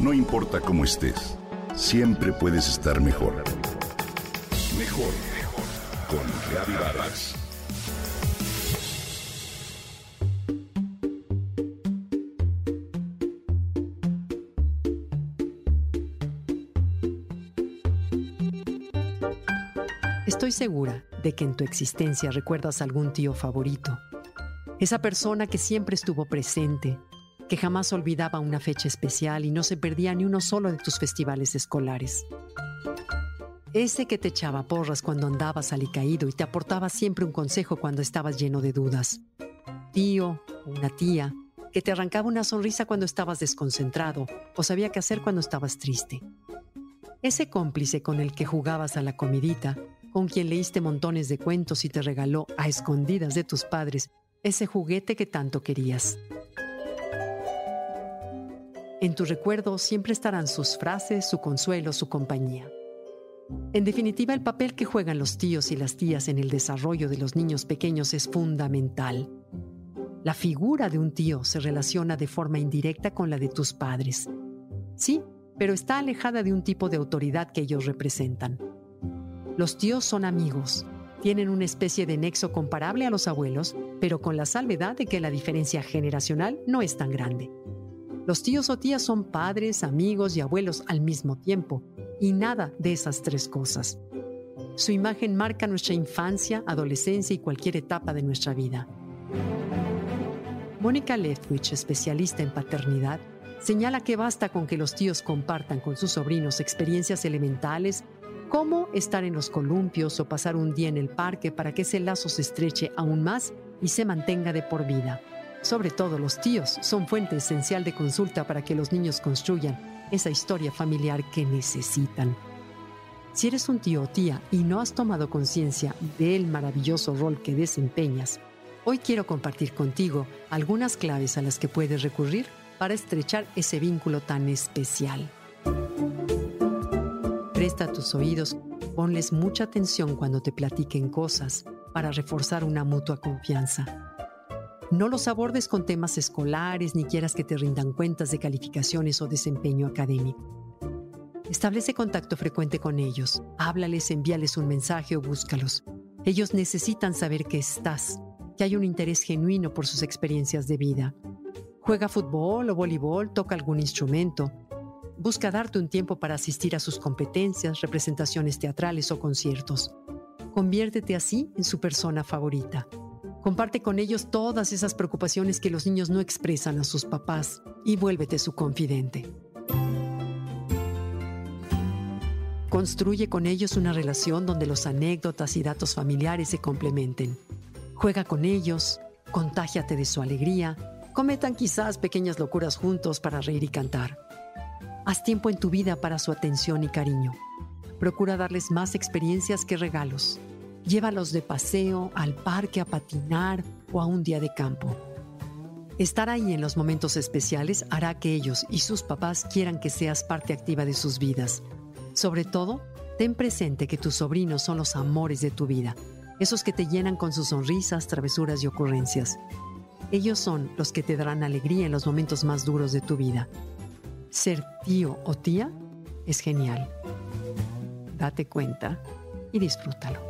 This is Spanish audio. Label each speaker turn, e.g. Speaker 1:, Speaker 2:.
Speaker 1: No importa cómo estés, siempre puedes estar mejor. Mejor, mejor. Con Reavivadas.
Speaker 2: Estoy segura de que en tu existencia recuerdas algún tío favorito. Esa persona que siempre estuvo presente, que jamás olvidaba una fecha especial y no se perdía ni uno solo de tus festivales escolares. Ese que te echaba porras cuando andabas alicaído y te aportaba siempre un consejo cuando estabas lleno de dudas. Tío o una tía que te arrancaba una sonrisa cuando estabas desconcentrado o sabía qué hacer cuando estabas triste. Ese cómplice con el que jugabas a la comidita, con quien leíste montones de cuentos y te regaló a escondidas de tus padres ese juguete que tanto querías. En tu recuerdo siempre estarán sus frases, su consuelo, su compañía. En definitiva, el papel que juegan los tíos y las tías en el desarrollo de los niños pequeños es fundamental. La figura de un tío se relaciona de forma indirecta con la de tus padres. Sí, pero está alejada de un tipo de autoridad que ellos representan. Los tíos son amigos, tienen una especie de nexo comparable a los abuelos, pero con la salvedad de que la diferencia generacional no es tan grande. Los tíos o tías son padres, amigos y abuelos al mismo tiempo, y nada de esas tres cosas. Su imagen marca nuestra infancia, adolescencia y cualquier etapa de nuestra vida. Mónica Leftwich, especialista en paternidad, señala que basta con que los tíos compartan con sus sobrinos experiencias elementales como estar en los columpios o pasar un día en el parque para que ese lazo se estreche aún más y se mantenga de por vida. Sobre todo los tíos son fuente esencial de consulta para que los niños construyan esa historia familiar que necesitan. Si eres un tío o tía y no has tomado conciencia del maravilloso rol que desempeñas, hoy quiero compartir contigo algunas claves a las que puedes recurrir para estrechar ese vínculo tan especial. Presta tus oídos, ponles mucha atención cuando te platiquen cosas para reforzar una mutua confianza. No los abordes con temas escolares ni quieras que te rindan cuentas de calificaciones o desempeño académico. Establece contacto frecuente con ellos, háblales, envíales un mensaje o búscalos. Ellos necesitan saber que estás, que hay un interés genuino por sus experiencias de vida. Juega fútbol o voleibol, toca algún instrumento. Busca darte un tiempo para asistir a sus competencias, representaciones teatrales o conciertos. Conviértete así en su persona favorita. Comparte con ellos todas esas preocupaciones que los niños no expresan a sus papás y vuélvete su confidente. Construye con ellos una relación donde los anécdotas y datos familiares se complementen. Juega con ellos, contágiate de su alegría, cometan quizás pequeñas locuras juntos para reír y cantar. Haz tiempo en tu vida para su atención y cariño. Procura darles más experiencias que regalos. Llévalos de paseo, al parque a patinar o a un día de campo. Estar ahí en los momentos especiales hará que ellos y sus papás quieran que seas parte activa de sus vidas. Sobre todo, ten presente que tus sobrinos son los amores de tu vida, esos que te llenan con sus sonrisas, travesuras y ocurrencias. Ellos son los que te darán alegría en los momentos más duros de tu vida. Ser tío o tía es genial. Date cuenta y disfrútalo.